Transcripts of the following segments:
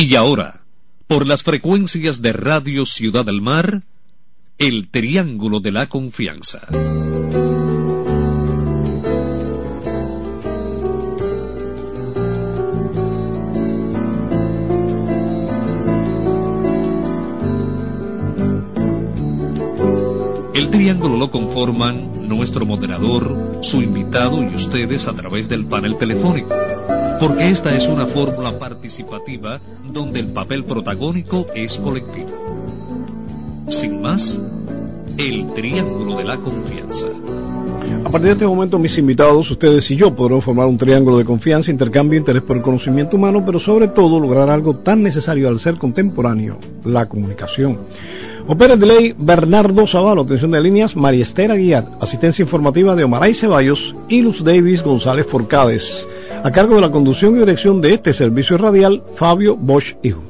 Y ahora, por las frecuencias de Radio Ciudad del Mar, el Triángulo de la Confianza. El triángulo lo conforman nuestro moderador, su invitado y ustedes a través del panel telefónico porque esta es una fórmula participativa donde el papel protagónico es colectivo. Sin más, el triángulo de la confianza. A partir de este momento, mis invitados, ustedes y yo, podremos formar un triángulo de confianza, intercambio, interés por el conocimiento humano, pero sobre todo lograr algo tan necesario al ser contemporáneo, la comunicación. Opera de ley Bernardo Zavalo, atención de líneas, María Esther Aguiar, asistencia informativa de Omaray Ceballos y Luz Davis González Forcades. A cargo de la conducción y dirección de este servicio radial, Fabio Bosch Hijo.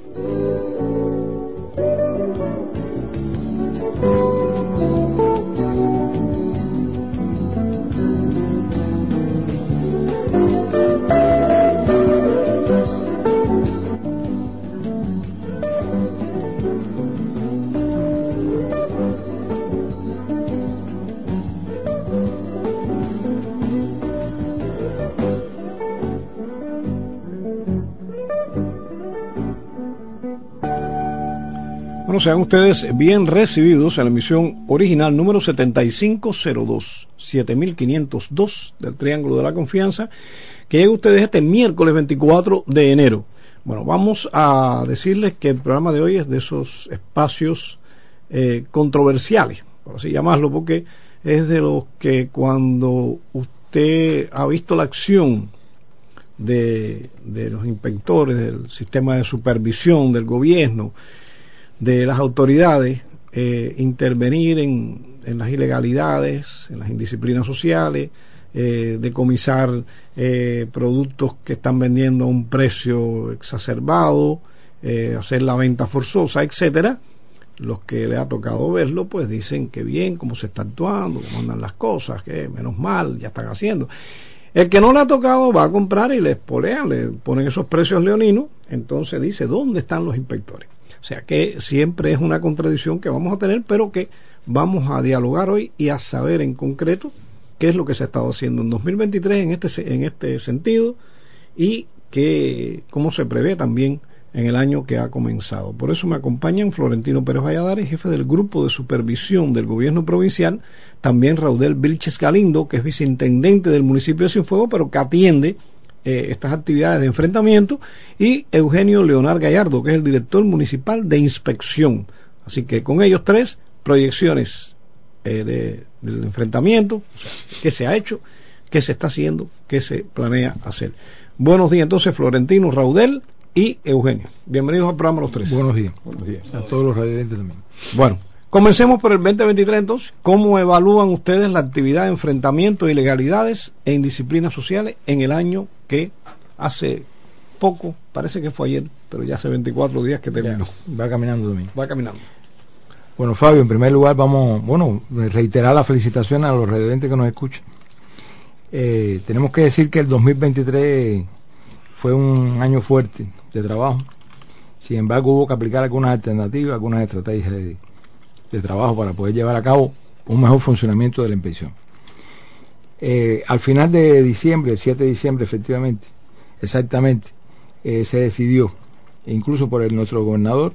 Sean ustedes bien recibidos en la emisión original número 7502, 7502 del Triángulo de la Confianza, que llega ustedes este miércoles 24 de enero. Bueno, vamos a decirles que el programa de hoy es de esos espacios eh, controversiales, por así llamarlo, porque es de los que cuando usted ha visto la acción de, de los inspectores, del sistema de supervisión del gobierno, de las autoridades eh, intervenir en, en, las ilegalidades, en las indisciplinas sociales, eh, decomisar eh, productos que están vendiendo a un precio exacerbado, eh, hacer la venta forzosa, etcétera. Los que le ha tocado verlo, pues dicen que bien, cómo se está actuando, cómo andan las cosas, que menos mal, ya están haciendo. El que no le ha tocado va a comprar y le espolean, le ponen esos precios leoninos, entonces dice, ¿dónde están los inspectores? O sea que siempre es una contradicción que vamos a tener, pero que vamos a dialogar hoy y a saber en concreto qué es lo que se ha estado haciendo en 2023 en este, en este sentido y que, cómo se prevé también en el año que ha comenzado. Por eso me acompañan Florentino Pérez Valladares, jefe del grupo de supervisión del gobierno provincial, también Raudel Vilches Galindo, que es viceintendente del municipio de Cienfuegos, pero que atiende eh, estas actividades de enfrentamiento, y Eugenio Leonard Gallardo, que es el director municipal de inspección. Así que con ellos tres, proyecciones eh, de, del enfrentamiento, qué se ha hecho, qué se está haciendo, qué se planea hacer. Buenos días entonces, Florentino, Raudel y Eugenio. Bienvenidos al programa Los Tres. Buenos días. Buenos días. A todos los radiantes también. Bueno, Comencemos por el 2023 entonces. ¿Cómo evalúan ustedes la actividad de enfrentamiento de ilegalidades e indisciplinas sociales en el año que hace poco, parece que fue ayer, pero ya hace 24 días que terminó? va caminando también. Va caminando. Bueno, Fabio, en primer lugar vamos, bueno, reiterar la felicitación a los residentes que nos escuchan. Eh, tenemos que decir que el 2023 fue un año fuerte de trabajo. Sin embargo, hubo que aplicar algunas alternativas, algunas estrategias de, de trabajo para poder llevar a cabo un mejor funcionamiento de la inspección. Eh, al final de diciembre, el 7 de diciembre efectivamente, exactamente, eh, se decidió, incluso por el, nuestro gobernador,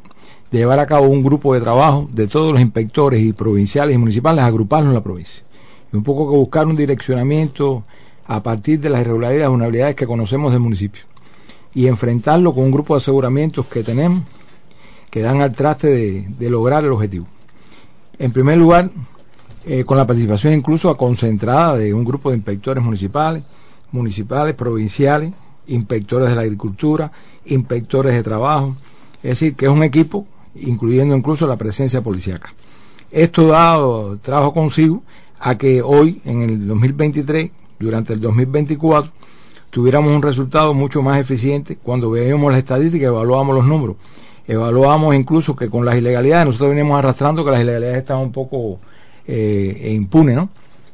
de llevar a cabo un grupo de trabajo de todos los inspectores y provinciales y municipales, agruparlos en la provincia. Y un poco que buscar un direccionamiento a partir de las irregularidades y vulnerabilidades que conocemos del municipio. Y enfrentarlo con un grupo de aseguramientos que tenemos que dan al traste de lograr el objetivo. En primer lugar, eh, con la participación incluso concentrada de un grupo de inspectores municipales, municipales, provinciales, inspectores de la agricultura, inspectores de trabajo, es decir, que es un equipo, incluyendo incluso la presencia policíaca. Esto da trabajo consigo a que hoy, en el 2023, durante el 2024, tuviéramos un resultado mucho más eficiente cuando veíamos las estadísticas evaluamos los números evaluamos incluso que con las ilegalidades, nosotros venimos arrastrando que las ilegalidades están un poco eh, impunes, ¿no?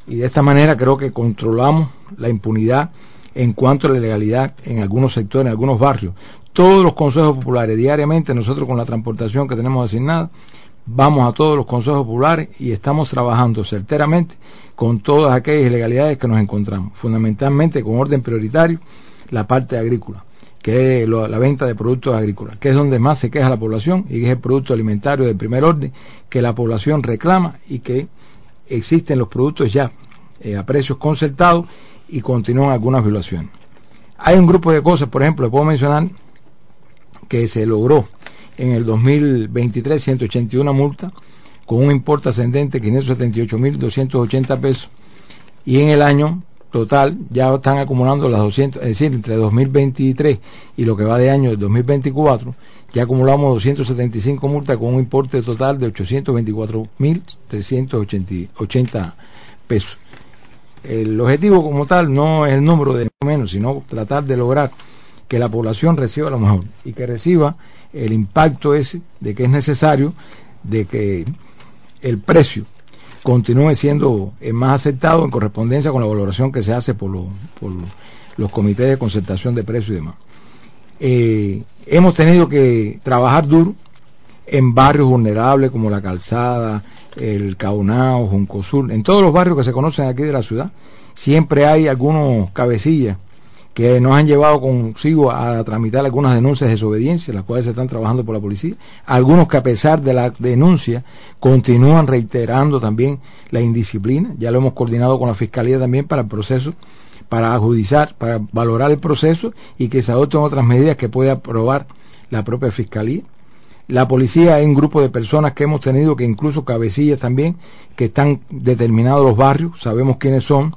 Y de esta manera creo que controlamos la impunidad en cuanto a la ilegalidad en algunos sectores, en algunos barrios. todos los consejos populares, diariamente nosotros con la transportación que tenemos asignada, vamos a todos los consejos populares y estamos trabajando certeramente con todas aquellas ilegalidades que nos encontramos, fundamentalmente con orden prioritario la parte agrícola, que es la venta de productos agrícolas, que es donde más se queja la población y que es el producto alimentario de primer orden que la población reclama y que existen los productos ya eh, a precios concertados y continúan algunas violaciones. Hay un grupo de cosas, por ejemplo, le puedo mencionar que se logró en el 2023 181 multas con un importe ascendente de 578.280 pesos y en el año total ya están acumulando las 200, es decir, entre 2023 y lo que va de año de 2024 ya acumulamos 275 multas con un importe total de 824.380 pesos. El objetivo como tal no es el número de menos, sino tratar de lograr que la población reciba lo mejor y que reciba el impacto ese de que es necesario de que el precio continúe siendo más aceptado en correspondencia con la valoración que se hace por, por los comités de concertación de precios y demás. Eh, hemos tenido que trabajar duro en barrios vulnerables como la Calzada, el Caunao, Juncosur, en todos los barrios que se conocen aquí de la ciudad, siempre hay algunos cabecillas que nos han llevado consigo a tramitar algunas denuncias de desobediencia, las cuales se están trabajando por la policía, algunos que a pesar de la denuncia continúan reiterando también la indisciplina, ya lo hemos coordinado con la Fiscalía también para el proceso, para ajudizar, para valorar el proceso y que se adopten otras medidas que pueda aprobar la propia Fiscalía. La policía es un grupo de personas que hemos tenido, que incluso cabecillas también, que están determinados los barrios, sabemos quiénes son,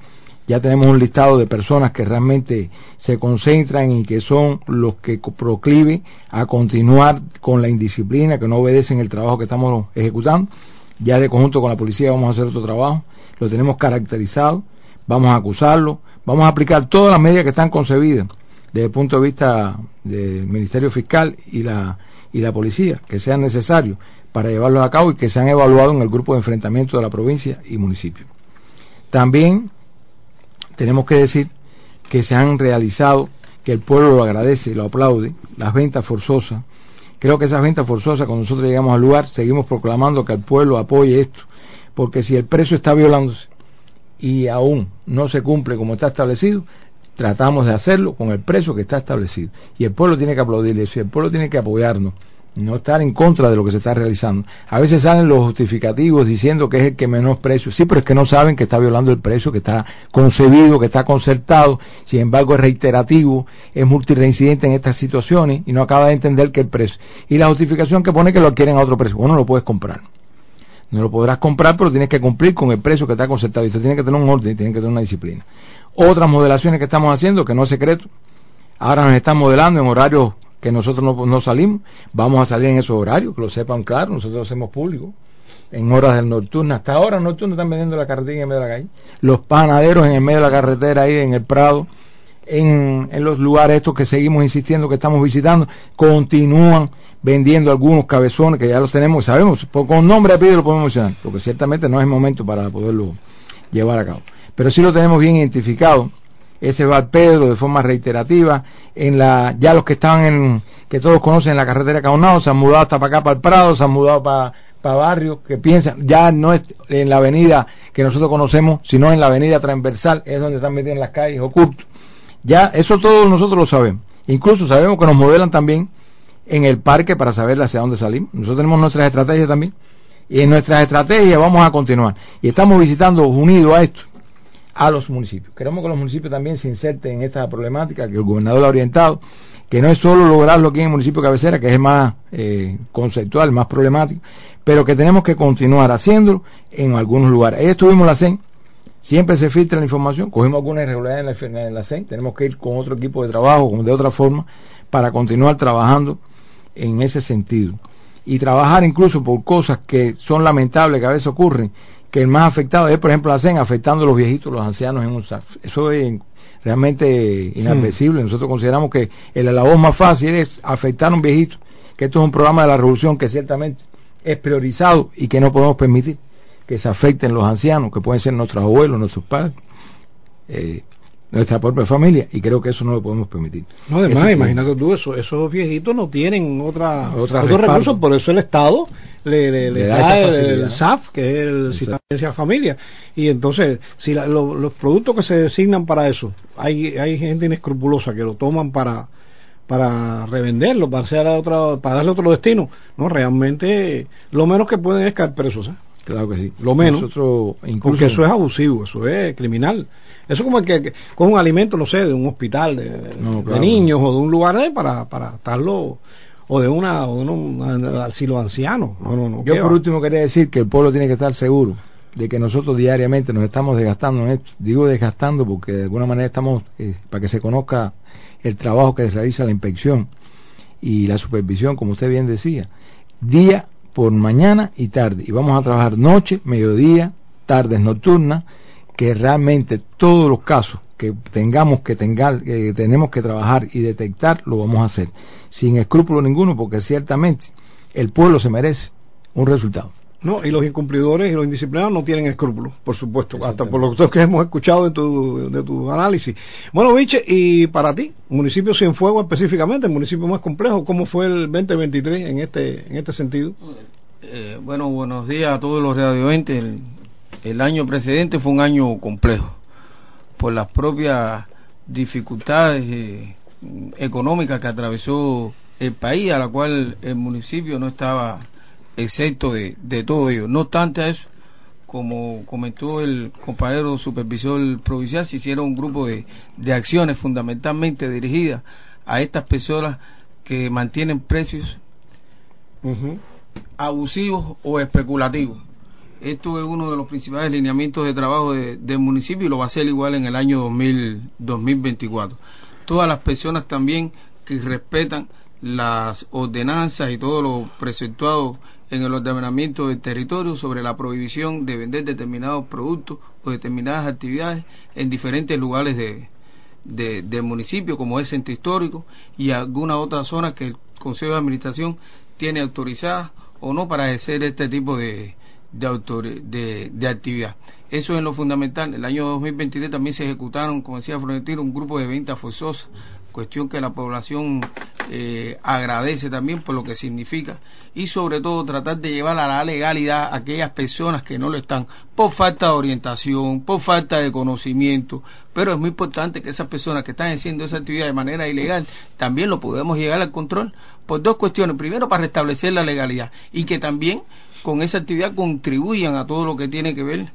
ya tenemos un listado de personas que realmente se concentran y que son los que procliven a continuar con la indisciplina, que no obedecen el trabajo que estamos ejecutando. Ya de conjunto con la policía vamos a hacer otro trabajo, lo tenemos caracterizado, vamos a acusarlo, vamos a aplicar todas las medidas que están concebidas desde el punto de vista del Ministerio Fiscal y la, y la policía, que sean necesarios para llevarlos a cabo y que sean evaluados en el grupo de enfrentamiento de la provincia y municipio. También tenemos que decir que se han realizado, que el pueblo lo agradece lo aplaude, las ventas forzosas. Creo que esas ventas forzosas, cuando nosotros llegamos al lugar, seguimos proclamando que el pueblo apoye esto, porque si el precio está violándose y aún no se cumple como está establecido, tratamos de hacerlo con el precio que está establecido. Y el pueblo tiene que aplaudirle eso, y el pueblo tiene que apoyarnos no estar en contra de lo que se está realizando. A veces salen los justificativos diciendo que es el que menos precio. Sí, pero es que no saben que está violando el precio, que está concebido, que está concertado. Sin embargo, es reiterativo, es multireincidente en estas situaciones y no acaba de entender que el precio. Y la justificación que pone que lo quieren a otro precio. Bueno, lo puedes comprar. No lo podrás comprar, pero tienes que cumplir con el precio que está concertado. Y esto tiene que tener un orden, tiene que tener una disciplina. Otras modelaciones que estamos haciendo, que no es secreto, ahora nos están modelando en horarios que nosotros no, salimos, vamos a salir en esos horarios, que lo sepan claro, nosotros hacemos público, en horas del nocturno, hasta ahora nocturno están vendiendo la carretera en medio de la calle, los panaderos en el medio de la carretera ahí en el Prado, en, en los lugares estos que seguimos insistiendo que estamos visitando, continúan vendiendo algunos cabezones que ya los tenemos, sabemos, con nombre y apellido lo podemos mencionar, porque ciertamente no es el momento para poderlo llevar a cabo. Pero sí lo tenemos bien identificado ese va Pedro de forma reiterativa, en la, ya los que estaban en, que todos conocen la carretera Caunao, se han mudado hasta para acá, para el Prado, se han mudado para, para barrios que piensan, ya no es en la avenida que nosotros conocemos, sino en la avenida transversal, es donde están metidos en las calles ocultos. Ya, eso todos nosotros lo sabemos. Incluso sabemos que nos modelan también en el parque para saber hacia dónde salimos. Nosotros tenemos nuestras estrategias también. Y en nuestras estrategias vamos a continuar. Y estamos visitando, unidos a esto, a los municipios. Queremos que los municipios también se inserten en esta problemática que el gobernador ha orientado, que no es solo lograrlo aquí en el municipio de cabecera, que es más eh, conceptual, más problemático, pero que tenemos que continuar haciéndolo en algunos lugares. Ahí estuvimos la CEN, siempre se filtra la información, cogimos alguna irregularidad en la, en la CEN, tenemos que ir con otro equipo de trabajo, de otra forma, para continuar trabajando en ese sentido. Y trabajar incluso por cosas que son lamentables que a veces ocurren, que el más afectado es, por ejemplo, la CEN afectando a los viejitos, los ancianos en un SAF. Eso es realmente inadmisible. Hmm. Nosotros consideramos que el labor más fácil es afectar a un viejito, que esto es un programa de la revolución que ciertamente es priorizado y que no podemos permitir que se afecten los ancianos, que pueden ser nuestros abuelos, nuestros padres. Eh, nuestra propia familia y creo que eso no lo podemos permitir. No, además, imagínate tú, eso, esos viejitos no tienen otra, otros recursos, por eso el Estado le, le, da, el, SAF, que es el Sistema de Familia. Y entonces, si los productos que se designan para eso, hay, hay gente inescrupulosa que lo toman para para revenderlo, para, hacer otra, para darle otro destino. No, realmente lo menos que pueden es caer presos. ¿eh? Claro que sí. Lo menos. incluso... Porque eso es abusivo, eso es criminal. Eso es como el que, con un alimento, no sé, de un hospital de, niños o de un lugar eh, para, para estarlo o de una o de un asilo anciano. No, no, no, Yo por último quería decir que el pueblo tiene que estar seguro de que nosotros diariamente nos estamos desgastando en esto. Digo desgastando porque de alguna manera estamos, eh, para que se conozca el trabajo que realiza la inspección y la supervisión, como usted bien decía, día por mañana y tarde. Y vamos a trabajar noche, mediodía, tardes nocturnas, que realmente todos los casos que tengamos que tengar, que tenemos que trabajar y detectar, lo vamos a hacer, sin escrúpulo ninguno, porque ciertamente el pueblo se merece un resultado. No, y los incumplidores y los indisciplinados no tienen escrúpulos, por supuesto, hasta por lo que hemos escuchado de tu, de tu análisis. Bueno, Viche, y para ti, municipio Cienfuegos específicamente, el municipio más complejo, ¿cómo fue el 2023 en este, en este sentido? Eh, bueno, buenos días a todos los radioentes. El, el año precedente fue un año complejo por las propias dificultades eh, económicas que atravesó el país, a la cual el municipio no estaba excepto de, de todo ello. No obstante eso, como comentó el compañero supervisor provincial, se hicieron un grupo de, de acciones fundamentalmente dirigidas a estas personas que mantienen precios abusivos o especulativos. Esto es uno de los principales lineamientos de trabajo del municipio y lo va a ser igual en el año 2024. Todas las personas también que respetan las ordenanzas y todo lo preceptuado en el ordenamiento del territorio sobre la prohibición de vender determinados productos o determinadas actividades en diferentes lugares de, del municipio, como es centro histórico y alguna otra zona que el Consejo de Administración tiene autorizada o no para ejercer este tipo de, de, de, actividad. Eso es lo fundamental. El año 2023 también se ejecutaron, como decía Florentino, un grupo de ventas forzosas cuestión que la población eh, agradece también por lo que significa y sobre todo tratar de llevar a la legalidad a aquellas personas que no lo están por falta de orientación, por falta de conocimiento, pero es muy importante que esas personas que están haciendo esa actividad de manera ilegal también lo podemos llegar al control por dos cuestiones, primero para restablecer la legalidad y que también con esa actividad contribuyan a todo lo que tiene que ver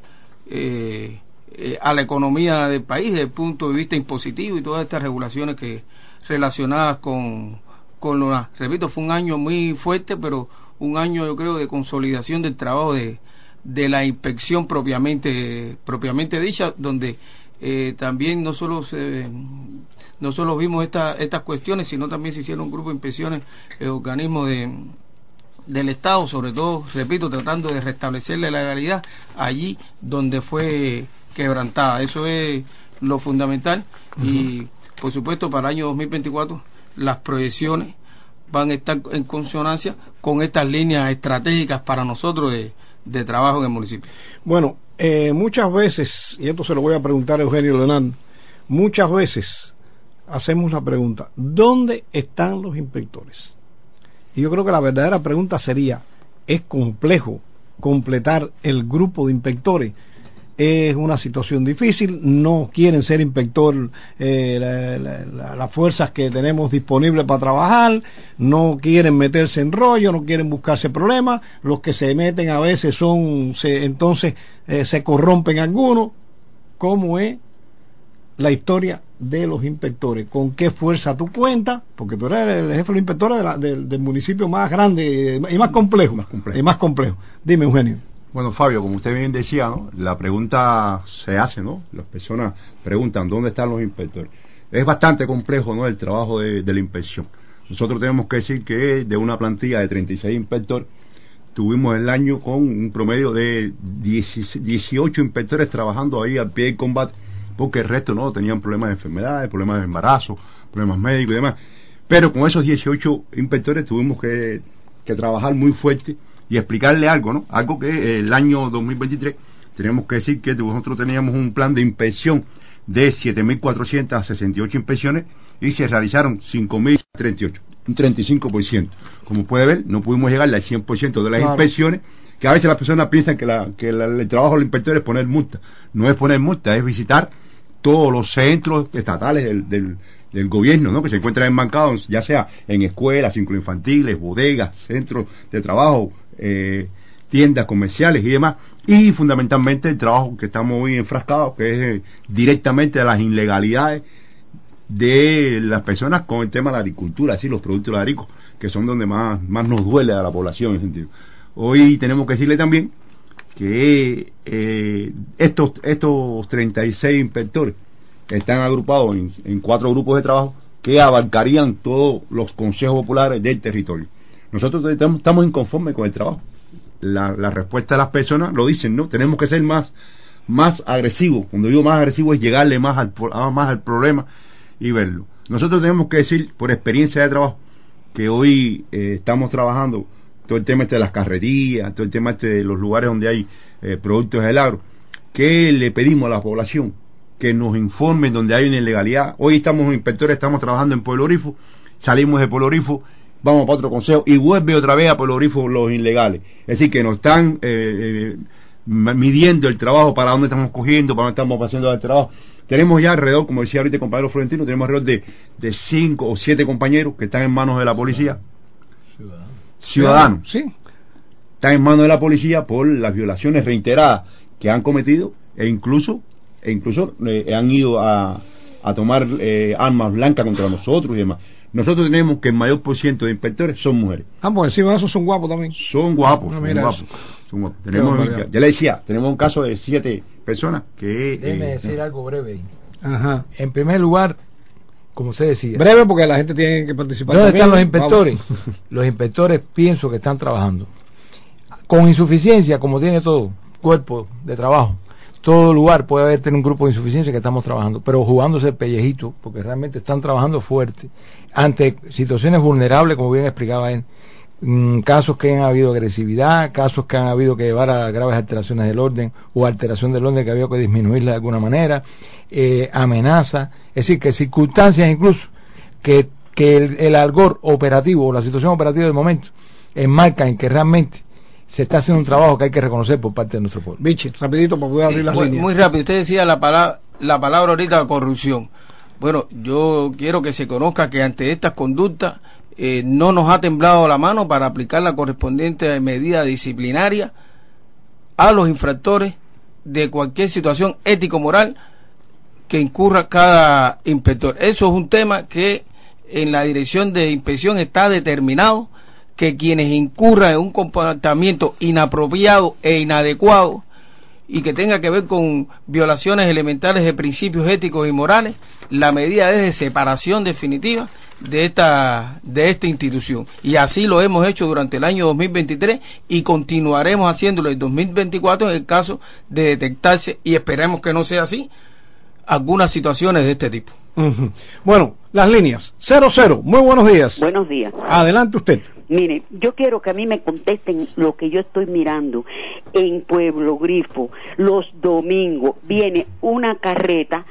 eh, eh, a la economía del país desde el punto de vista impositivo y todas estas regulaciones que relacionadas con, con lo repito fue un año muy fuerte pero un año yo creo de consolidación del trabajo de, de la inspección propiamente propiamente dicha donde eh, también no solo se, no solo vimos esta, estas cuestiones sino también se hicieron un grupo de inspecciones el organismo de del Estado, sobre todo, repito, tratando de restablecer la legalidad allí donde fue quebrantada. Eso es lo fundamental y, por supuesto, para el año 2024 las proyecciones van a estar en consonancia con estas líneas estratégicas para nosotros de, de trabajo en el municipio. Bueno, eh, muchas veces, y esto se lo voy a preguntar a Eugenio Leonardo, muchas veces hacemos la pregunta, ¿dónde están los inspectores? Y yo creo que la verdadera pregunta sería, ¿es complejo completar el grupo de inspectores? es una situación difícil, no quieren ser inspector eh, las fuerzas que tenemos disponibles para trabajar, no quieren meterse en rollo, no quieren buscarse problemas, los que se meten a veces son, se, entonces eh, se corrompen algunos, ¿cómo es la historia de los inspectores, con qué fuerza tú cuentas, porque tú eres el jefe de los inspectores del municipio más grande y más complejo, más complejo. Y más complejo. Dime, Eugenio. Bueno, Fabio, como usted bien decía, ¿no? la pregunta se hace, ¿no? Las personas preguntan dónde están los inspectores. Es bastante complejo, ¿no? El trabajo de, la inspección. Nosotros tenemos que decir que de una plantilla de 36 inspectores, tuvimos el año con un promedio de 18 inspectores trabajando ahí al pie del combate porque el resto no tenían problemas de enfermedades, problemas de embarazo, problemas médicos y demás. Pero con esos 18 inspectores tuvimos que, trabajar muy fuerte y explicarle algo, ¿no? Algo que el año 2023 tenemos que decir que nosotros teníamos un plan de inspección de 7.468 inspecciones y se realizaron 5.038, un 35%. Como puede ver, no pudimos llegar al 100% de las Claro. inspecciones, que a veces las personas piensan que, la- que la- el trabajo del inspector es poner multa. No es poner multa, es visitar todos los centros estatales del, del, gobierno, ¿no? que se encuentran enmarcados, ya sea en escuelas, círculos infantiles, bodegas, centros de trabajo, eh, tiendas comerciales y demás, y fundamentalmente el trabajo que estamos hoy enfrascados, que es eh, directamente a las ilegalidades de las personas con el tema de la agricultura, así los productos agrícolas, que son donde más, más nos duele a la población en sentido. Hoy tenemos que decirle también que eh, estos, estos 36 inspectores están agrupados en, cuatro grupos de trabajo que abarcarían todos los consejos populares del territorio. Nosotros estamos, inconformes con el trabajo. La, respuesta de las personas lo dicen, ¿no? Tenemos que ser más, más agresivos. Cuando digo más agresivo es llegarle más al, pro- a- más al problema y verlo. Nosotros tenemos que decir, por experiencia de trabajo, que hoy eh, estamos trabajando todo el tema este de las carreterías, todo el tema este de los lugares donde hay eh, productos del agro, que le pedimos a la población que nos informen donde hay una ilegalidad. Hoy estamos inspectores, estamos trabajando en Pueblo Grifo, salimos de Pueblo Grifo, vamos para otro consejo y vuelve otra vez a Pueblo Grifo los ilegales. Es decir, que nos están eh, eh, midiendo el trabajo, para dónde estamos cogiendo, para dónde estamos haciendo el trabajo. Tenemos ya alrededor, como decía ahorita el compañero Florentino, tenemos alrededor de, de cinco o siete compañeros que están en manos de la policía. Ciudadanos Sí. están en manos de la policía por las violaciones reiteradas que han cometido e incluso e incluso eh, han ido a, a tomar eh, armas blancas contra nosotros y demás. Nosotros tenemos que el mayor por ciento de inspectores son mujeres. Ah, pues encima de eso son guapos también. Son guapos, Ah, son guapos. son guapos. Tenemos, ya, ya le decía, tenemos un caso de siete personas que... Déjeme eh, decir algo breve. Ajá. En primer lugar, como usted decía, Breve porque la gente tiene que participar. ¿dónde también. están los inspectores? Vamos. Los inspectores pienso que están trabajando. Con insuficiencia, como tiene todo cuerpo de trabajo. Todo lugar puede haber tener un grupo de insuficiencia que estamos trabajando, pero jugándose el pellejito, porque realmente están trabajando fuerte ante situaciones vulnerables, como bien explicaba él, casos que han habido agresividad, casos que han habido que llevar a graves alteraciones del orden o alteración del orden que había que disminuirla de alguna manera, eh, amenaza, es decir, que circunstancias incluso que, que el, el algor operativo o la situación operativa del momento enmarca en que realmente se está haciendo un trabajo que hay que reconocer por parte de nuestro pueblo. Bichi, rapidito para poder abrir las muy, líneas. muy rápido, usted decía la palabra, la palabra ahorita corrupción. Bueno, yo quiero que se conozca que ante estas conductas eh, no nos ha temblado la mano para aplicar la correspondiente medida disciplinaria a los infractores de cualquier situación ético-moral que incurra cada inspector. Eso es un tema que en la dirección de inspección está determinado que quienes incurran en un comportamiento inapropiado e inadecuado y que tenga que ver con violaciones elementales de principios éticos y morales, la medida es de separación definitiva de esta de esta institución y así lo hemos hecho durante el año 2023 y continuaremos haciéndolo en 2024 en el caso de detectarse y esperemos que no sea así algunas situaciones de este tipo. Bueno, las líneas. 00, muy buenos días. Buenos días. Adelante usted. Mire, yo quiero que a mí me contesten lo que yo estoy mirando. En Pueblo Grifo, los domingos, viene una carreta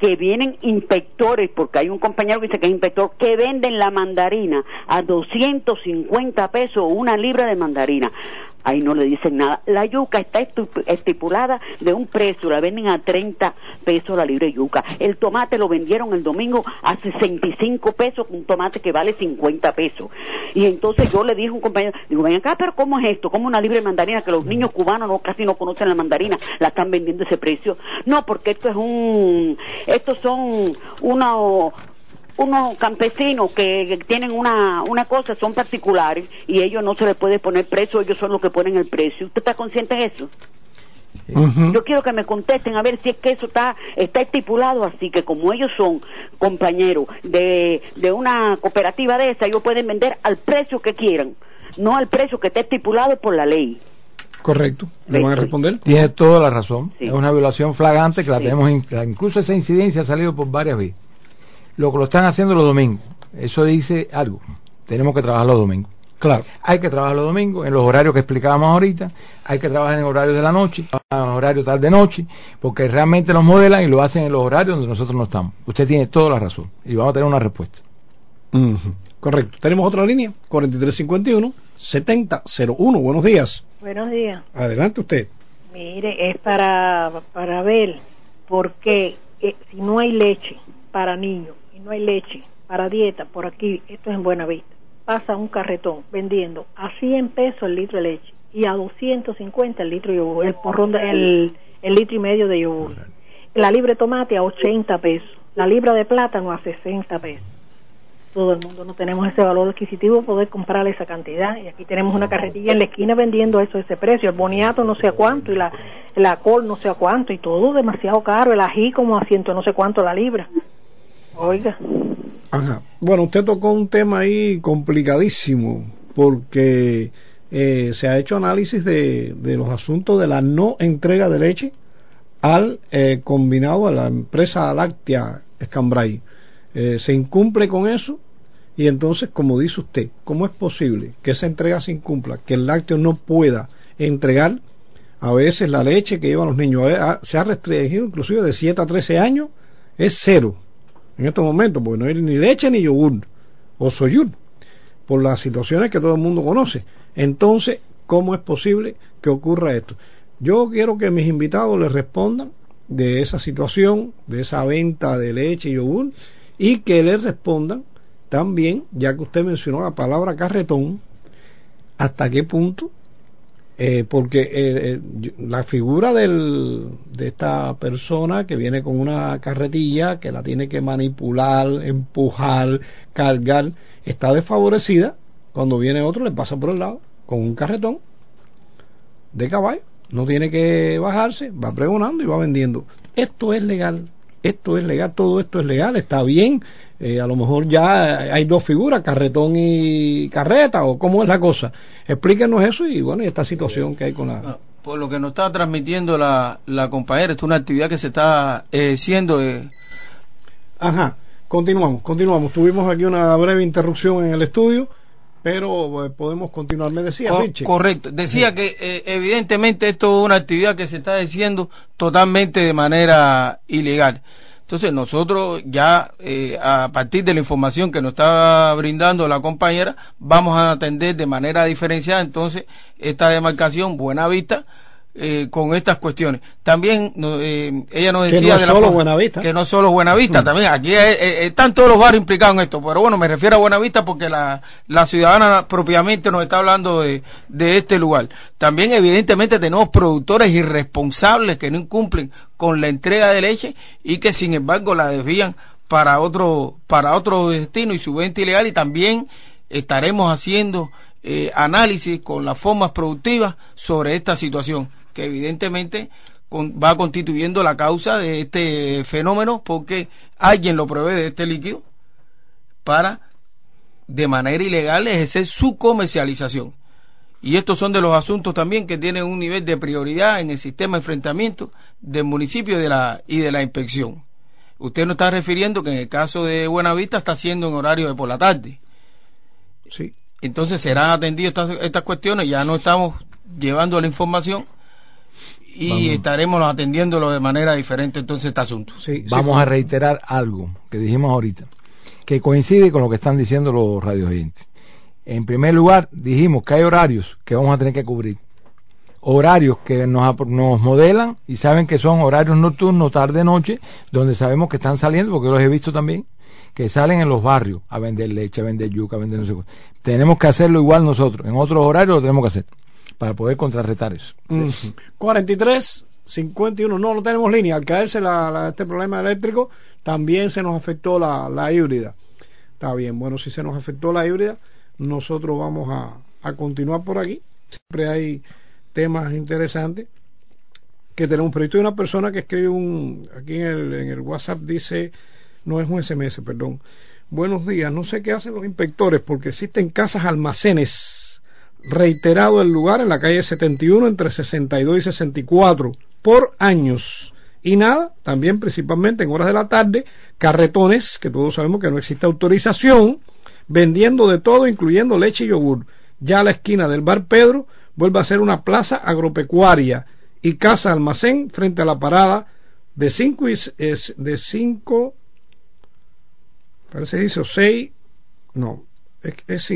que vienen inspectores, porque hay un compañero que dice que es inspector, que venden la mandarina a 250 pesos una libra de mandarina. Ahí no le dicen nada. La yuca está estipulada de un precio, la venden a 30 pesos la libra de yuca. El tomate lo vendieron el domingo a 65 pesos, un tomate que vale 50 pesos. Y entonces yo le dije a un compañero, digo, ven acá, pero ¿cómo es esto? ¿Cómo una libra de mandarina que los niños cubanos no casi no conocen la mandarina, la están vendiendo a ese precio? No, porque esto es un, estos son unos unos campesinos que tienen una, una cosa, son particulares y ellos no se les puede poner precio, ellos son los que ponen el precio. ¿Usted está consciente de eso? Yo quiero que me contesten a ver si es que eso está, está estipulado así, que como ellos son compañeros de, de una cooperativa de esa, ellos pueden vender al precio que quieran, no al precio que esté estipulado por la ley. Correcto. ¿Le van a responder? Tiene toda la razón. Sí. Es una violación flagrante que la Sí. tenemos, in- incluso esa incidencia ha salido por varias veces. Lo que lo están haciendo los domingos, eso dice algo. Tenemos que trabajar los domingos. Claro. Hay que trabajar los domingos en los horarios que explicábamos ahorita, hay que trabajar en horarios de la noche, en horario tarde-noche, porque realmente los modelan y lo hacen en los horarios donde nosotros no estamos. Usted tiene toda la razón y vamos a tener una respuesta. Correcto. Tenemos otra línea, 4351-7001. Buenos días. Buenos días. Adelante usted. Mire, es para, para ver por qué eh, si no hay leche para niños no hay leche para dieta, por aquí, esto es en Buenavista, pasa un carretón vendiendo a 100 pesos el litro de leche y a 250 el litro de yogur, el porrón, de- el, litro y medio de yogur. La libra de tomate a 80 pesos, la libra de plátano a 60 pesos. Todo el mundo no tenemos ese valor adquisitivo poder comprar esa cantidad. Y aquí tenemos una carretilla en la esquina vendiendo eso ese precio. El boniato no sé a cuánto y la, la col no sé a cuánto y todo demasiado caro. El ají como a ciento no sé cuánto la libra. Oiga, Ajá. Bueno, usted tocó un tema ahí complicadísimo porque eh, se ha hecho análisis de, de los asuntos de la no entrega de leche al eh, combinado a la empresa láctea Escambray. Eh, se incumple con eso y entonces, como dice usted, ¿cómo es posible que esa entrega se incumpla? Que el lácteo no pueda entregar a veces la leche que llevan los niños. A- Se ha restringido inclusive de 7 a 13 años, es cero en estos momentos, porque no hay ni leche ni yogur o soyur, por las situaciones que todo el mundo conoce. Entonces, ¿cómo es posible que ocurra esto? Yo quiero que mis invitados les respondan de esa situación, de esa venta de leche y yogur, y que les respondan también, ya que usted mencionó la palabra carretón, hasta qué punto eh, porque eh, eh, la figura de esta persona que viene con una carretilla que la tiene que manipular, empujar, cargar, está desfavorecida. Cuando viene otro le pasa por el lado con un carretón de caballo, no tiene que bajarse, va pregonando y va vendiendo. Esto es legal, esto es legal, todo esto es legal, está bien. Eh, a lo mejor ya hay dos figuras, carretón y carreta, o cómo es la cosa. Explíquenos eso y bueno, y esta situación que hay con la. Ah, Por lo que nos está transmitiendo la, la compañera, esto es una actividad que se está eh, haciendo. eh, Ajá, continuamos, continuamos. Tuvimos aquí una breve interrupción en el estudio, pero eh, podemos continuar. Me decía, Co- Richie. correcto. Decía que eh, evidentemente esto es una actividad que se está haciendo totalmente de manera ilegal. Entonces nosotros ya eh, a partir de la información que nos está brindando la compañera vamos a atender de manera diferenciada entonces esta demarcación Buena Vista eh, con estas cuestiones. También no, eh, ella nos Que decía no es de la solo Buenavista. que no solo Buenavista, Mm. también aquí eh, eh, están todos los barrios implicados en esto, pero bueno, me refiero a Buenavista porque la, la ciudadana propiamente nos está hablando de, de este lugar. También evidentemente tenemos productores irresponsables que no incumplen con la entrega de leche y que sin embargo la desvían para otro, para otro destino y su venta ilegal y también estaremos haciendo eh, análisis con las formas productivas sobre esta situación, que evidentemente con- va constituyendo la causa de este fenómeno porque alguien lo provee de este líquido para de manera ilegal ejercer su comercialización. Y estos son de los asuntos también que tienen un nivel de prioridad en el sistema de enfrentamiento del municipio y de la, y de la inspección. Usted nos está refiriendo que en el caso de Buenavista está haciendo en horario de por la tarde. Sí, Entonces serán atendidas estas, estas cuestiones, ya no estamos llevando la información y Vamos. estaremos atendiéndolo de manera diferente entonces este asunto. sí, sí. Vamos a reiterar algo que dijimos ahorita, que coincide con lo que están diciendo los radioyentes. En primer lugar, dijimos que hay horarios que vamos a tener que cubrir. Horarios que nos, ap- nos modelan y saben que son horarios nocturnos, tarde-noche, donde sabemos que están saliendo, porque los he visto también, que salen en los barrios a vender leche, a vender yuca, a vender no sé qué. Tenemos que hacerlo igual nosotros. En otros horarios lo tenemos que hacer para poder contrarrestar eso. Ujú. 43, 51, no, no tenemos línea. Al caerse la- este problema eléctrico, también se nos afectó la, la híbrida. Está bien, bueno, si se nos afectó la híbrida, nosotros vamos a, a continuar por aquí. Siempre hay temas interesantes que tenemos. Pero hay una persona que escribe un, aquí en el, en el WhatsApp, dice, no es un SMS, perdón. Buenos días, no sé qué hacen los inspectores porque existen casas almacenes reiterado el lugar en la calle 71 entre 62 y 64 por años. Y nada, también principalmente en horas de la tarde, carretones, que todos sabemos que no existe autorización, vendiendo de todo, incluyendo leche y yogur. ya a la esquina del Bar Pedro, vuelve a ser una plaza agropecuaria y casa almacén frente a la parada de 5 es de 5 parece que dice 6 no es, es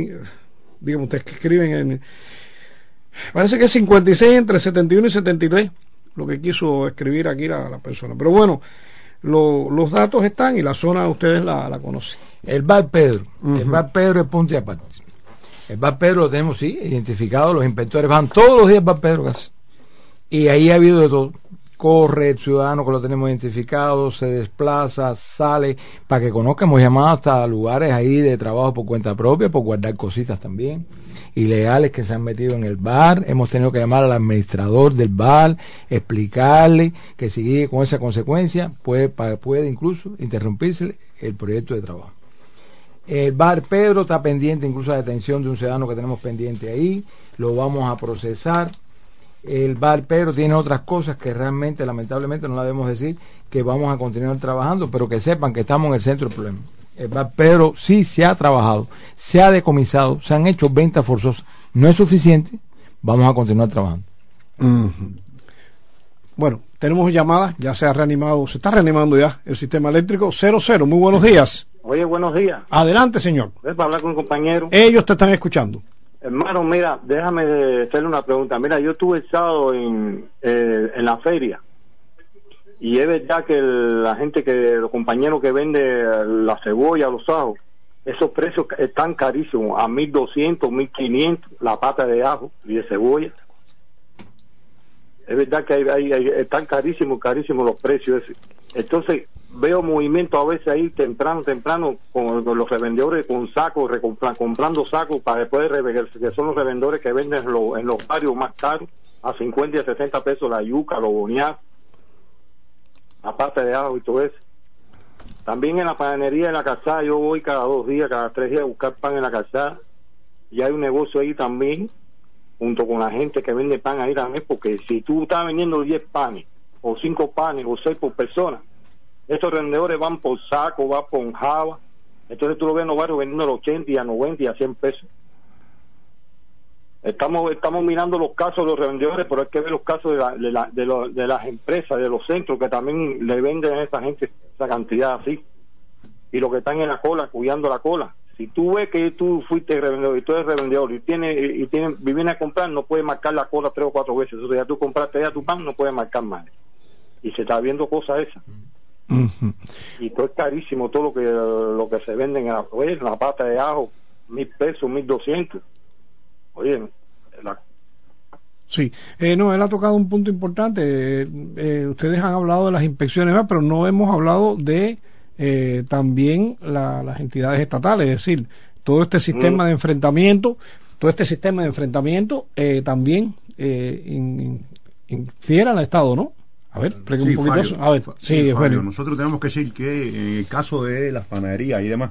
digamos ustedes que escriben en parece que es 56 entre 71 y 73 lo que quiso escribir aquí la, persona. Pero bueno los datos están y la zona ustedes la, la conocen. El Bar Pedro. El Bar Pedro es punto y aparte. El Bar Pedro lo tenemos sí identificado los inspectores van todos los días al Bar Pedro casi. Y ahí ha habido de todo corre el ciudadano que lo tenemos identificado, se desplaza, sale, para que conozca, hemos llamado hasta lugares ahí de trabajo por cuenta propia, por guardar cositas también, ilegales que se han metido en el bar, hemos tenido que llamar al administrador del bar, explicarle que si sigue con esa consecuencia puede, puede incluso interrumpirse el proyecto de trabajo. El bar Pedro está pendiente incluso de detención de un ciudadano que tenemos pendiente ahí, lo vamos a procesar el bar pero tiene otras cosas que realmente lamentablemente no la debemos decir que vamos a continuar trabajando pero que sepan que estamos en el centro del problema. El bar pero sí se ha trabajado se ha decomisado se han hecho ventas forzosas. No es suficiente vamos a continuar trabajando. Bueno tenemos llamadas ya se ha reanimado se está reanimando ya el sistema eléctrico. 00 muy buenos días. Oye buenos días. Adelante señor. Para hablar con un compañero. Ellos te están escuchando Hermano, mira, déjame hacerle una pregunta. Mira, yo estuve el sábado en, eh, en la feria y es verdad que la gente que, los compañeros que venden la cebolla, los ajos, esos precios están carísimos, a 1200, 1500 la pata de ajo y de cebolla. Es verdad que hay, están carísimos, carísimos los precios. Entonces, veo movimiento a veces ahí temprano, temprano, con, los revendedores con sacos, comprando sacos para después revender, que son los revendedores que venden en los barrios más caros, a 50 y a 60 pesos la yuca, los boniatos, la pata de ajo y todo eso. También en la panadería de la calzada, yo voy cada dos días, cada tres días a buscar pan en la calzada, y hay un negocio ahí también, junto con la gente que vende pan ahí también, porque si tú estás vendiendo 10 panes, o 5 panes, o 6 por persona, estos vendedores van por saco, van por java. Entonces tú lo ves en los barrios vendiendo a 80 y a 90 y a 100 pesos. Estamos, estamos mirando los casos de los revendedores, pero hay que ver los casos de, la, de, de, las empresas, de los centros que también le venden a esa gente esa cantidad así. Y los que están en la cola, cuidando la cola. Si tú ves que tú fuiste revendedor y tú eres revendedor y tienes, y tienes, viene a comprar, no puedes marcar la cola tres o cuatro veces. O sea, ya tú compraste ya tu pan, no puedes marcar más. Y se está viendo cosas esas. Y todo es carísimo, todo lo que lo que se vende en la, la pata de ajo, mil pesos, mil doscientos. Oye, Sí, eh, no, él ha tocado un punto importante. Eh, eh, ustedes han hablado de las inspecciones, pero no hemos hablado de eh, también las entidades estatales, es decir, todo este sistema mm. de enfrentamiento, todo este sistema de enfrentamiento también infiera al Estado, ¿no? A ver, un poquito A ver, sí, Nosotros tenemos que decir que en el caso de las panaderías y demás,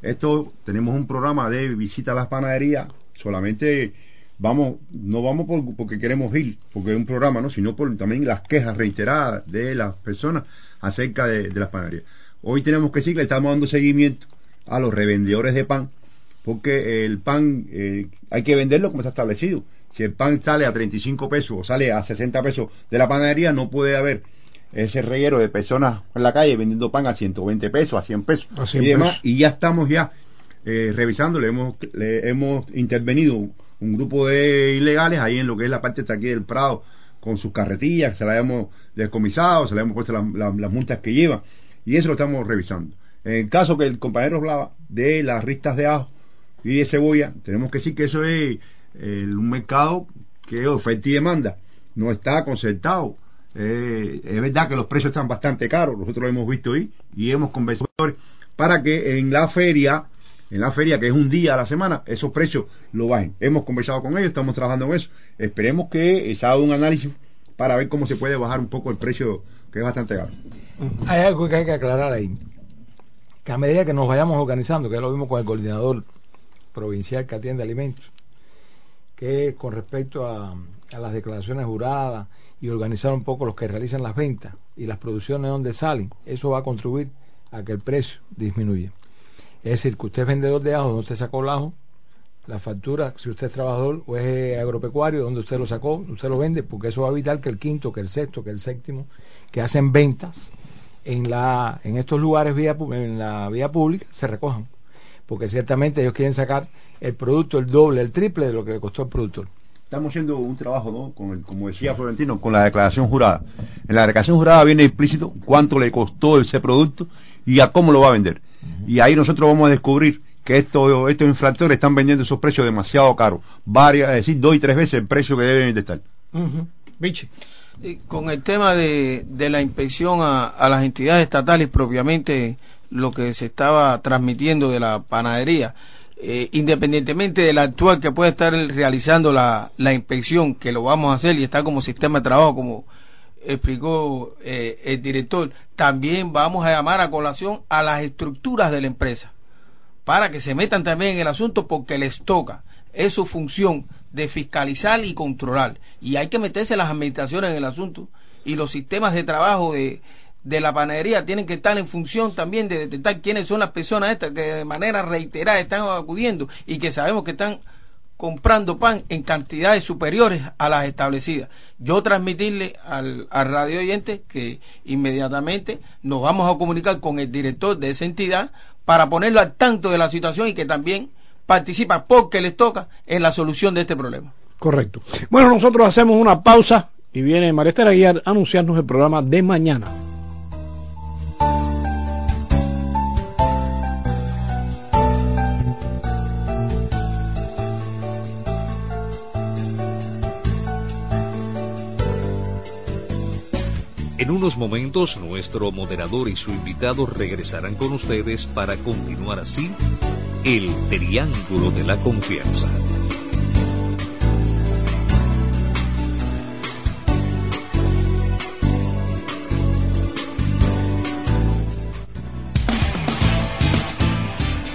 esto tenemos un programa de visita a las panaderías, solamente vamos, no vamos porque queremos ir, porque es un programa, ¿no? sino por también las quejas reiteradas de las personas acerca de, las panaderías. Hoy tenemos que decir que le estamos dando seguimiento a los revendedores de pan, porque el pan eh, hay que venderlo como está establecido si el pan sale a 35 pesos o sale a 60 pesos de la panadería, no puede haber ese reguero de personas en la calle vendiendo pan a 120 pesos, a 100 pesos y demás. Y ya estamos ya eh, revisando, le hemos, le hemos intervenido un grupo de ilegales ahí en lo que es la parte de aquí del Prado con sus carretillas, se la hemos descomisado, se le hemos puesto las multas que lleva y eso lo estamos revisando. En el caso que el compañero hablaba de las ristas de ajo y de cebolla, tenemos que decir que eso es un mercado que oferta y demanda, no está concertado. Eh, es verdad que los precios están bastante caros, nosotros lo hemos visto ahí y hemos conversado para que en la feria, en la feria que es un día a la semana, esos precios lo bajen. Hemos conversado con ellos, estamos trabajando en eso. Esperemos que se haga un análisis para ver cómo se puede bajar un poco el precio que es bastante caro. Hay algo que hay que aclarar ahí. Que a medida que nos vayamos organizando, que ya lo vimos con el coordinador provincial que atiende alimentos, que con respecto a, las declaraciones juradas y organizar un poco los que realizan las ventas y las producciones donde salen, eso va a contribuir a que el precio disminuya. Es decir, que usted es vendedor de ajo, donde usted sacó el ajo, la factura, si usted es trabajador o es agropecuario, donde usted lo sacó, usted lo vende, porque eso va a evitar que el quinto, que el sexto, que el séptimo, que hacen ventas en, la, en estos lugares vía, en la vía pública, se recojan. Porque ciertamente ellos quieren sacar el producto el doble, el triple de lo que le costó el productor. Estamos haciendo un trabajo, ¿no? Con como decía Florentino, con la declaración jurada. En la declaración jurada viene explícito cuánto le costó ese producto y a cómo lo va a vender. Y ahí nosotros vamos a descubrir que estos, estos infractores están vendiendo esos precios demasiado caros, varias, es decir, dos y tres veces el precio que deben de estar. con el tema de, de la inspección a, a, las entidades estatales, propiamente lo que se estaba transmitiendo de la panadería, eh, independientemente del actual que pueda estar realizando la, la inspección, que lo vamos a hacer y está como sistema de trabajo, como explicó eh, el director, también vamos a llamar a colación a las estructuras de la empresa para que se metan también en el asunto porque les toca. Es su función de fiscalizar y controlar. Y hay que meterse las administraciones en el asunto y los sistemas de trabajo de, de la panadería tienen que estar en función también de detectar quiénes son las personas estas que de manera reiterada están acudiendo y que sabemos que están comprando pan en cantidades superiores a las establecidas. Yo transmitirle al, al radio oyente que inmediatamente nos vamos a comunicar con el director de esa entidad para ponerlo al tanto de la situación y que también participa porque les toca en la solución de este problema. Correcto. Bueno, nosotros hacemos una pausa y viene María Esther Aguiar a anunciarnos el programa de mañana. En unos momentos nuestro moderador y su invitado regresarán con ustedes para continuar así el Triángulo de la Confianza.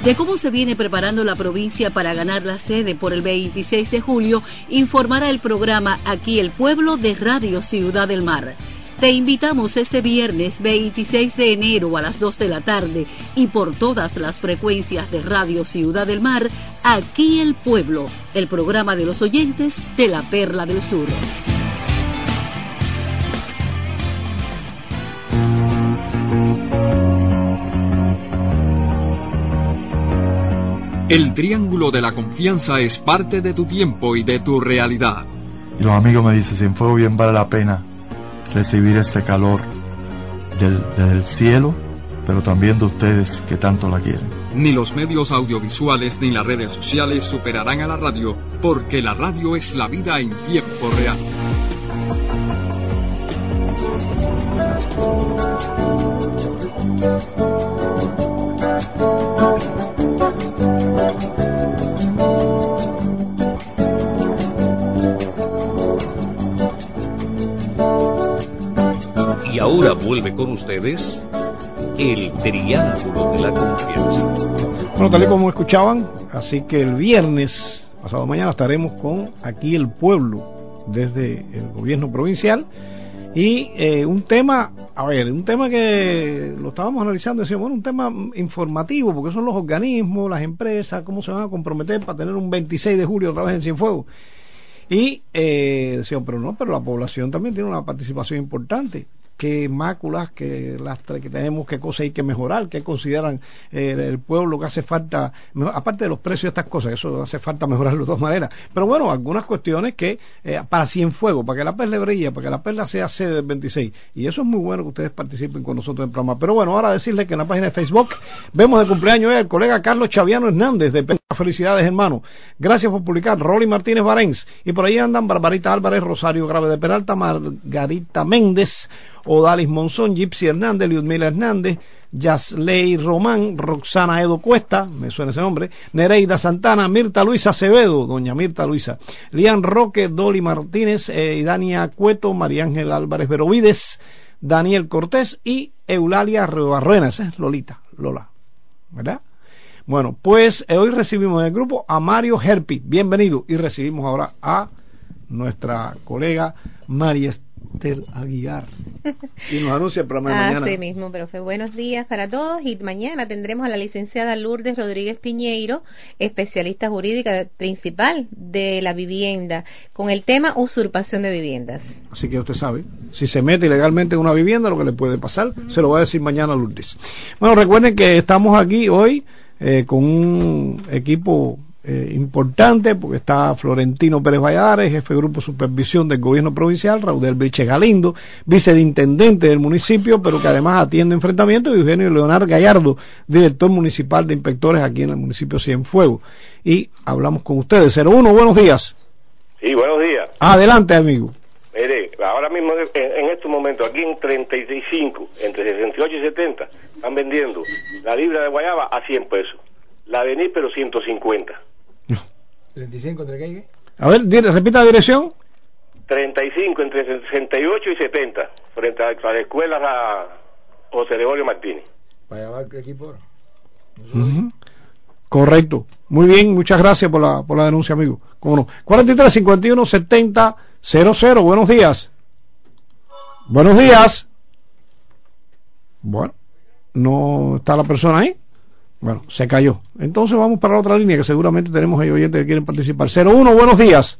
De cómo se viene preparando la provincia para ganar la sede por el 26 de julio, informará el programa Aquí el Pueblo de Radio Ciudad del Mar. Te invitamos este viernes 26 de enero a las 2 de la tarde y por todas las frecuencias de Radio Ciudad del Mar, aquí el pueblo, el programa de los oyentes de la Perla del Sur. El Triángulo de la Confianza es parte de tu tiempo y de tu realidad. Y los amigos me dicen, si en fuego bien vale la pena recibir ese calor del cielo, pero también de ustedes que tanto la quieren. Ni los medios audiovisuales ni las redes sociales superarán a la radio, porque la radio es la vida en tiempo real. Vuelve con ustedes el Triángulo de la Confianza. Bueno, tal y como escuchaban, así que el viernes, pasado mañana, estaremos con aquí el pueblo desde el gobierno provincial y eh, un tema, a ver, un tema que lo estábamos analizando, decíamos, bueno, un tema informativo, porque son los organismos, las empresas, cómo se van a comprometer para tener un 26 de julio otra vez en Cienfuegos. Y eh, decíamos, pero no, pero la población también tiene una participación importante qué máculas, qué lastre que tenemos, qué cosas hay que mejorar, qué consideran eh, el pueblo que hace falta, aparte de los precios de estas cosas, eso hace falta mejorarlo de todas maneras. Pero bueno, algunas cuestiones que eh, para Cienfuegos, para que la perla brille, para que la perla sea sede del 26. Y eso es muy bueno que ustedes participen con nosotros en el programa. Pero bueno, ahora decirles que en la página de Facebook vemos de cumpleaños el colega Carlos Chaviano Hernández de Felicidades, hermano. Gracias por publicar. Rolly Martínez Barens. Y por ahí andan Barbarita Álvarez, Rosario Grave de Peralta, Margarita Méndez, Odalis Monzón, Gypsy Hernández, Liudmila Hernández, Yasley Román, Roxana Edo Cuesta, me suena ese nombre, Nereida Santana, Mirta Luisa Acevedo, doña Mirta Luisa, Lian Roque, Dolly Martínez, eh, Dania Cueto, María Ángel Álvarez Verovides, Daniel Cortés y Eulalia Rebarruenas, ¿eh? Lolita, Lola, ¿verdad? Bueno, pues eh, hoy recibimos en el grupo a Mario Herpi, bienvenido, y recibimos ahora a nuestra colega María Esther Aguiar. Y nos anuncia el programa de mañana. Así mismo, profe. Buenos días para todos. Y mañana tendremos a la licenciada Lourdes Rodríguez Piñeiro, especialista jurídica principal de la vivienda, con el tema usurpación de viviendas. Así que usted sabe, si se mete ilegalmente en una vivienda, lo que le puede pasar, se lo va a decir mañana Lourdes. Bueno, recuerden que estamos aquí hoy eh, con un equipo eh, importante porque está Florentino Pérez Valladares, jefe de grupo de supervisión del gobierno provincial, Raudel Briche Galindo, viceintendente del municipio, pero que además atiende enfrentamientos, y Eugenio Leonardo Gallardo, director municipal de inspectores aquí en el municipio Cienfuegos. Y hablamos con ustedes. 01, buenos días. Sí, buenos días. Adelante, amigo. Mire, ahora mismo en, estos momentos, aquí en 35, entre 68 y 70, están vendiendo la libra de guayaba a 100 pesos, la de pero 150. 35 entre qué? A ver, repita la dirección. 35 entre 68 y 70, frente a la escuela José Gregorio Martínez. Para llevar el equipo. Correcto. Muy bien, muchas gracias por la, por la denuncia, amigo. ¿Cómo no? 43 51 70 00. Buenos días. Buenos días. Bueno, no está la persona ahí. Bueno, se cayó. Entonces vamos para la otra línea que seguramente tenemos ahí oyentes que quieren participar. 01, buenos días.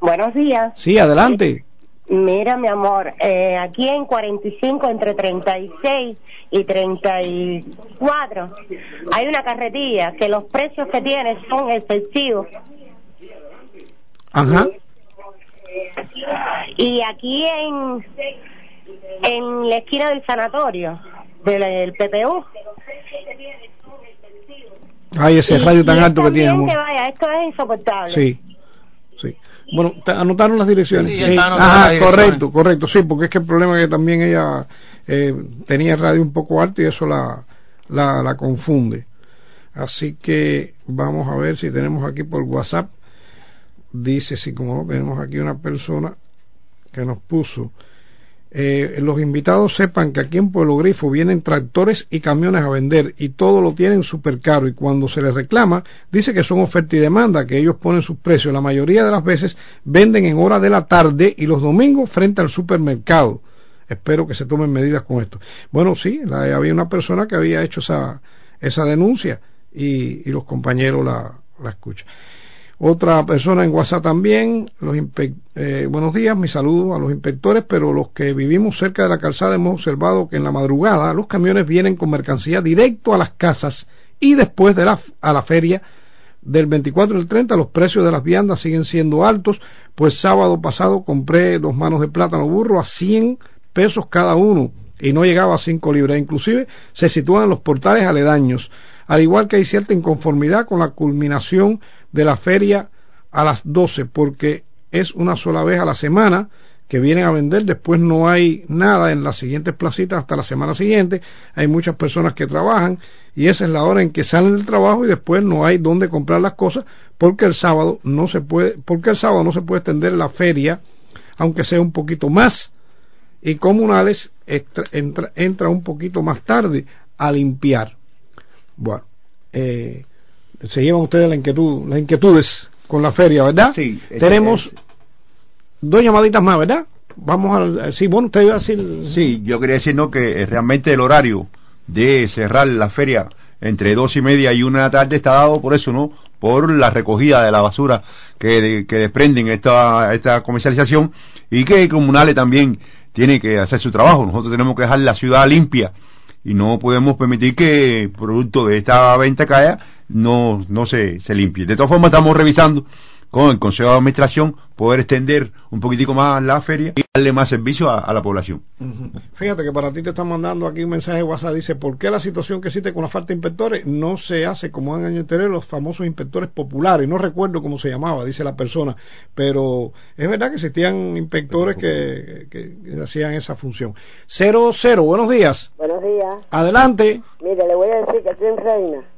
Buenos días. Sí, adelante. Mira, mi amor, eh, aquí en 45, entre 36 y 34, hay una carretilla que los precios que tiene son excesivos. Ajá. Y aquí en, en la esquina del sanatorio, del PPU, Ay, ese radio tan alto que tiene. Que vaya, esto es insoportable. Sí, sí. Bueno, anotaron las direcciones. Sí, Ajá, correcto, correcto, sí, porque es que el problema es que también ella eh, tenía el radio un poco alto y eso la, la, la confunde. Así que vamos a ver si tenemos aquí por WhatsApp. Dice, sí, como tenemos aquí una persona que nos puso eh, los invitados sepan que aquí en Pueblo Grifo vienen tractores y camiones a vender y todo lo tienen súper caro y cuando se les reclama dice que son oferta y demanda, que ellos ponen sus precios. La mayoría de las veces venden en hora de la tarde y los domingos frente al supermercado. Espero que se tomen medidas con esto. Bueno, sí, había una persona que había hecho esa, esa denuncia y, los compañeros la, la escuchan. Otra persona en WhatsApp también, los eh, buenos días, mi saludo a los inspectores, pero los que vivimos cerca de la calzada hemos observado que en la madrugada los camiones vienen con mercancía directo a las casas y después de la, a la feria del 24 al 30 los precios de las viandas siguen siendo altos, pues sábado pasado compré dos manos de plátano burro a 100 pesos cada uno y no llegaba a 5 libras, inclusive se sitúan los portales aledaños, al igual que hay cierta inconformidad con la culminación de la feria a las 12 porque es una sola vez a la semana que vienen a vender, después no hay nada en las siguientes placitas hasta la semana siguiente, hay muchas personas que trabajan y esa es la hora en que salen del trabajo y después no hay dónde comprar las cosas porque el sábado no se puede, porque el sábado no se puede extender la feria, aunque sea un poquito más, y comunales entra, entra un poquito más tarde a limpiar. Bueno, eh, se llevan ustedes la inquietud, las inquietudes con la feria, ¿verdad? Sí. Tenemos dos llamaditas más, ¿verdad? Vamos a... Sí, bueno, usted iba a decir... Sí, yo quería decir, ¿no? Que realmente el horario de cerrar la feria entre dos y media y una de la tarde está dado por eso, ¿no? Por la recogida de la basura que, que desprenden esta, esta comercialización y que el comunales también tiene que hacer su trabajo. Nosotros tenemos que dejar la ciudad limpia y no podemos permitir que producto de esta venta caiga no, no se, se limpie. De todas formas, estamos revisando con el Consejo de Administración poder extender un poquitico más la feria y darle más servicio a, la población. Fíjate que para ti te están mandando aquí un mensaje de WhatsApp, dice, ¿por qué la situación que existe con la falta de inspectores no se hace como en año anterior los famosos inspectores populares? No recuerdo cómo se llamaba, dice la persona, pero es verdad que existían inspectores que, que, hacían esa función. Cero, cero, buenos días. Buenos días. Adelante. Mire, le voy a decir que aquí en Reina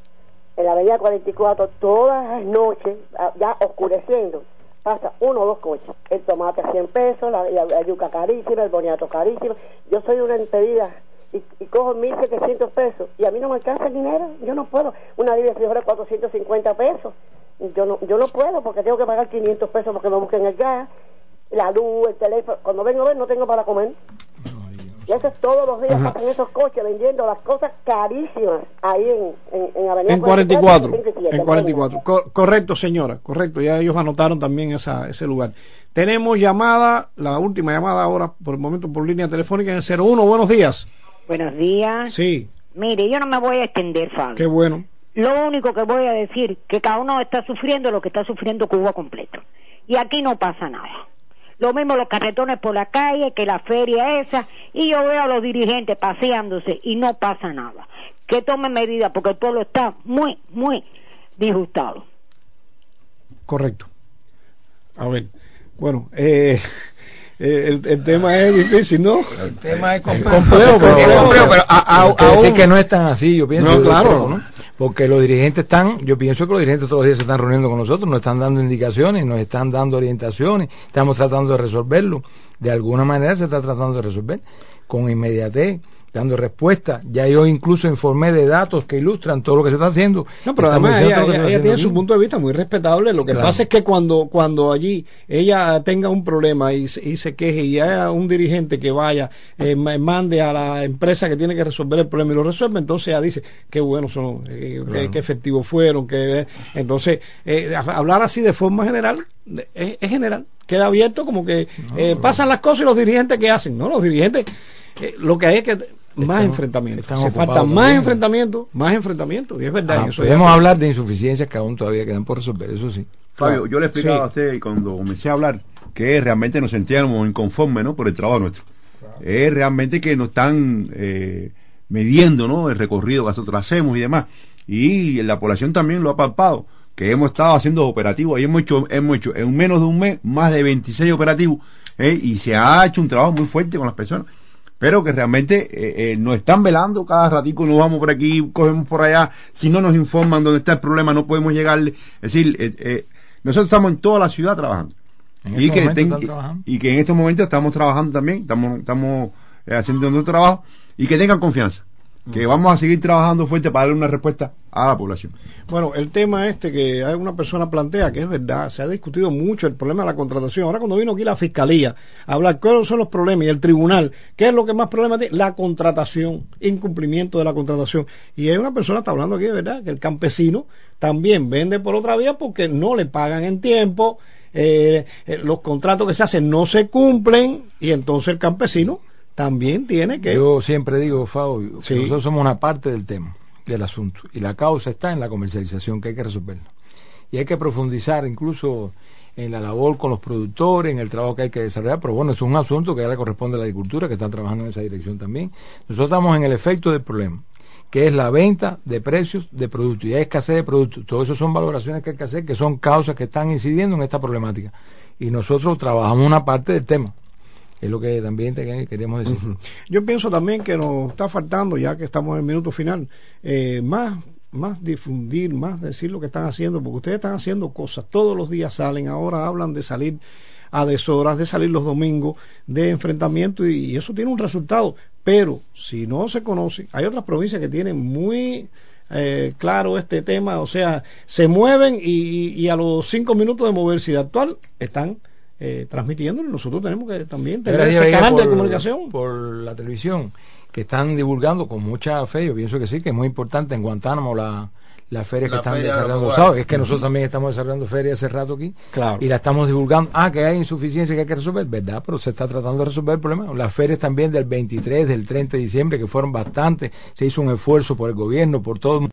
en la avenida 44 todas las noches, ah, ya oscureciendo, pasa uno o dos coches. El tomate a 100 pesos, la, yuca carísima, el boniato carísimo. Yo soy una impedida y, y cojo 1.700 pesos y a mí no me alcanza el dinero. Yo no puedo. Una libra de frijoles 450 pesos. Yo no, yo no puedo porque tengo que pagar 500 pesos porque me busquen el gas. la luz, el teléfono. Cuando vengo a ver, no tengo para comer. Y eso es todos los días, Ajá. pasan esos coches vendiendo las cosas carísimas ahí en, en, en Avenida En 44, 45 y en 44. Co- correcto, señora, correcto. Ya ellos anotaron también esa, ese lugar. Tenemos llamada, la última llamada ahora, por el momento por línea telefónica en el 01. Buenos días. Buenos días. Sí, Mire, yo no me voy a extender, Fabio. qué bueno. Lo único que voy a decir que cada uno está sufriendo lo que está sufriendo Cuba completo. Y aquí no pasa nada. Lo mismo los carretones por la calle, que la feria esa, y yo veo a los dirigentes paseándose y no pasa nada. Que tomen medidas porque el pueblo está muy, muy disgustado. Correcto. A ver, bueno, eh, el, el tema es difícil, ¿no? El tema es complejo, complejo, pero- es complejo, pero a- decir aún- que no es tan así, yo pienso. No, claro. creo, ¿no? Porque los dirigentes están, yo pienso que los dirigentes todos los días se están reuniendo con nosotros, nos están dando indicaciones, nos están dando orientaciones, estamos tratando de resolverlo. De alguna manera se está tratando de resolver con inmediatez, dando respuesta. Ya yo incluso informé de datos que ilustran todo lo que se está haciendo. No, pero Estamos además ella, que ella- ella tiene aquí. su punto de vista muy respetable. Lo que Claro. pasa es que cuando cuando allí ella tenga un problema y, se- y se queje y haya un dirigente que vaya, eh, ma- mande a la empresa que tiene que resolver el problema y lo resuelve, entonces ella dice qué buenos son, eh, qué- Claro. qué efectivos fueron. que Entonces, eh, hablar así de forma general de- es, es general. Queda abierto como que eh, pasan las cosas y los dirigentes qué hacen. No, los dirigentes eh, lo que hay es que más enfrentamientos. Se ocupados falta más también. enfrentamientos, más enfrentamientos. Y es verdad. Ah, en eso ya- podemos hablar de insuficiencias que aún todavía quedan por resolver, eso sí. Fabio, yo le explicaba Sí. a usted cuando comencé a hablar que realmente nos sentíamos inconformes ¿no? por el trabajo nuestro. Es realmente que nos están eh, midiendo ¿no? el recorrido que nosotros hacemos y demás. Y la población también lo ha palpado, que hemos estado haciendo operativos, y hemos hecho, hemos hecho en menos de un mes más de 26 operativos, ¿eh? y se ha hecho un trabajo muy fuerte con las personas. Pero que realmente eh, eh, nos están velando cada ratico, nos vamos por aquí, cogemos por allá, si no nos informan dónde está el problema, no podemos llegarle. Es decir, eh, eh, nosotros estamos en toda la ciudad trabajando. En y, estos que ten- trabajando. y que en estos momentos estamos trabajando también, estamos, estamos haciendo nuestro trabajo y que tengan confianza, que vamos a seguir trabajando fuerte para darle una respuesta a la población. Bueno, el tema este que hay una persona plantea, que es verdad, se ha discutido mucho el problema de la contratación. Ahora cuando vino aquí la fiscalía a hablar cuáles son los problemas y el tribunal, ¿qué es lo que más problema tiene? La contratación, incumplimiento de la contratación. Y hay una persona está hablando aquí, verdad, que el campesino también vende por otra vía porque no le pagan en tiempo, eh, eh, los contratos que se hacen no se cumplen y entonces el campesino también tiene que... Yo siempre digo, Fabio, que Sí. nosotros somos una parte del tema, del asunto, y la causa está en la comercialización, que hay que resolverla. Y hay que profundizar incluso en la labor con los productores, en el trabajo que hay que desarrollar, pero bueno, es un asunto que ahora corresponde a la agricultura, que están trabajando en esa dirección también. Nosotros estamos en el efecto del problema, que es la venta de precios de productos y hay escasez de productos. Todo eso son valoraciones que hay que hacer, que son causas que están incidiendo en esta problemática. Y nosotros trabajamos una parte del tema. Es lo que también queríamos decir. Yo pienso también que nos está faltando, ya que estamos en el minuto final, eh, más, más difundir, más decir lo que están haciendo, porque ustedes están haciendo cosas, todos los días salen, ahora hablan de salir a deshoras, de salir los domingos, de enfrentamiento, y, eso tiene un resultado, pero si no se conoce, hay otras provincias que tienen muy eh, claro este tema, o sea, se mueven y, a los cinco minutos de moverse y de actual están eh, transmitiendo, y nosotros tenemos que también tener día ese canal de comunicación. por la televisión que están divulgando con mucha fe, yo pienso que sí, que es muy importante en Guantánamo la, la feria que están feria desarrollando. Es que nosotros también estamos desarrollando ferias hace rato aquí Claro. y la estamos divulgando. Ah, que hay insuficiencia que hay que resolver, ¿verdad? Pero se está tratando de resolver el problema. Las ferias también del 23, del 30 de diciembre, que fueron bastantes, se hizo un esfuerzo por el gobierno, por todo el mundo,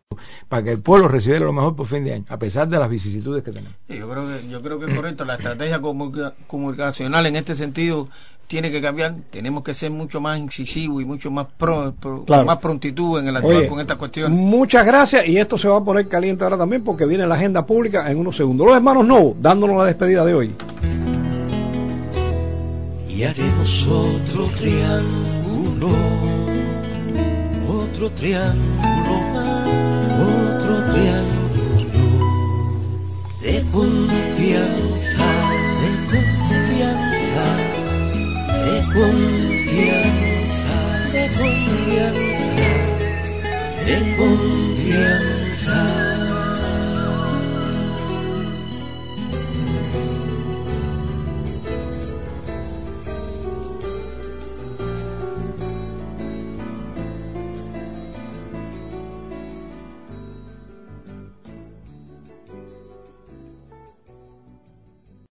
para que el pueblo recibiera lo mejor por fin de año, a pesar de las vicisitudes que tenemos. Sí, yo creo que yo creo que es correcto la estrategia comunica- comunicacional en este sentido tiene que cambiar tenemos que ser mucho más incisivos y mucho más pro, pro- Claro. con más prontitud en el actuar Oye, con estas cuestiones Muchas gracias y esto se va a poner caliente ahora también porque viene la agenda pública en unos segundos. Los hermanos Novo dándonos la despedida de hoy. y haremos otro triángulo, otro triángulo más, otro triángulo de confianza, de confianza, de confianza, de confianza.